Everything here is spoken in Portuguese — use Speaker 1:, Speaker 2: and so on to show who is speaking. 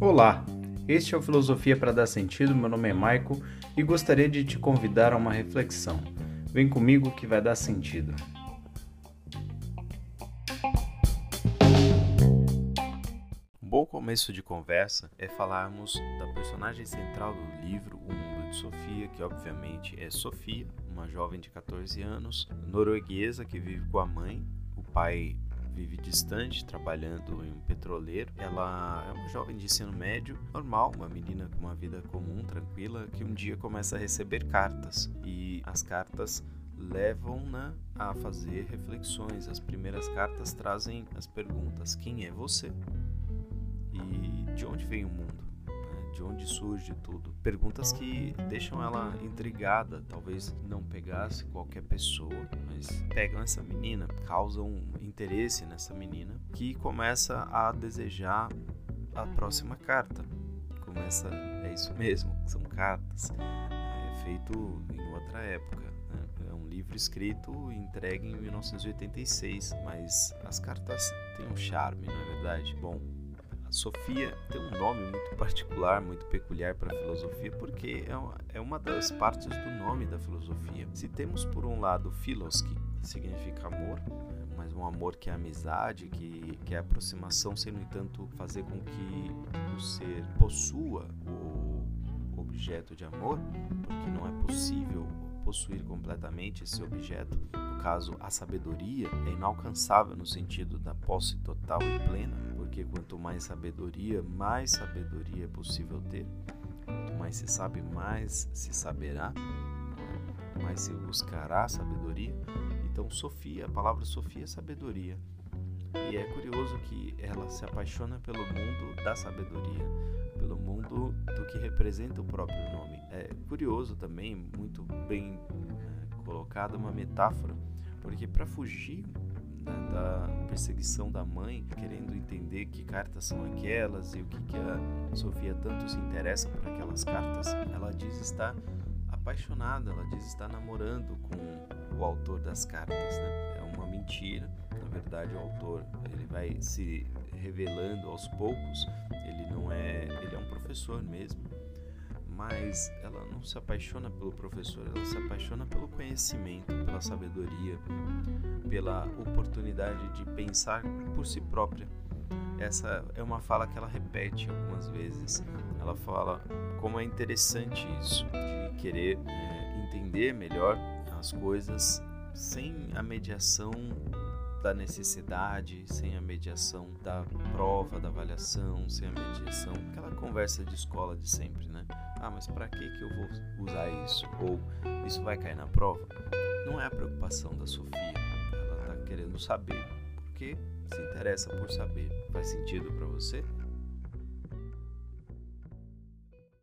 Speaker 1: Olá, este é o Filosofia para Dar Sentido. Meu nome é Maico e gostaria de te convidar a uma reflexão. Vem comigo que vai dar sentido. Um bom começo de conversa é falarmos da personagem central do livro O Mundo de Sofia, que obviamente é Sofia, uma jovem de 14 anos, norueguesa que vive com a mãe. O pai vive distante, trabalhando em um petroleiro. Ela é uma jovem de ensino médio, normal, uma menina com uma vida comum, tranquila, que um dia começa a receber cartas e as cartas levam-na a fazer reflexões. As primeiras cartas trazem as perguntas: quem é você? E de onde vem o mundo? De onde surge tudo. Perguntas que deixam ela intrigada, talvez não pegasse qualquer pessoa, mas pegam essa menina, causam interesse nessa menina, que começa a desejar a próxima carta. Começa, é isso mesmo, são cartas. É feito em outra época. Né? É um livro escrito e entregue em 1986, mas as cartas têm um charme, não é verdade? Bom, Sofia tem um nome muito particular, muito peculiar para a filosofia, porque é, é uma das partes do nome da filosofia. Se temos por um lado philos, que significa amor, mas um amor que é amizade, que, que é aproximação, sem no entanto fazer com que o ser possua o objeto de amor, porque não é possível possuir completamente esse objeto. No caso, a sabedoria é inalcançável no sentido da posse total e plena, porque quanto mais sabedoria, mais sabedoria é possível ter. Quanto mais se sabe, mais se saberá, mais se buscará sabedoria. Então, Sofia, a palavra Sofia é sabedoria. E é curioso que ela se apaixona pelo mundo da sabedoria, pelo mundo do que representa o próprio nome. É curioso também, muito bem é, colocada uma metáfora, porque para fugir né, da perseguição da mãe, querendo entender que cartas são aquelas e o que, que a Sofia tanto se interessa por aquelas cartas. Ela diz estar apaixonada, ela diz estar namorando com o autor das cartas. Né? É uma mentira. Na verdade, o autor ele vai se revelando aos poucos. Ele não é, ele é um professor mesmo mas ela não se apaixona pelo professor, ela se apaixona pelo conhecimento, pela sabedoria, pela oportunidade de pensar por si própria. Essa é uma fala que ela repete algumas vezes. Ela fala como é interessante isso, de querer é, entender melhor as coisas sem a mediação da necessidade, sem a mediação da prova, da avaliação, sem a mediação, aquela conversa de escola de sempre, né? Ah, mas para que que eu vou usar isso? Ou isso vai cair na prova? Não é a preocupação da Sofia. Ela tá querendo saber porque se interessa por saber. Faz sentido para você?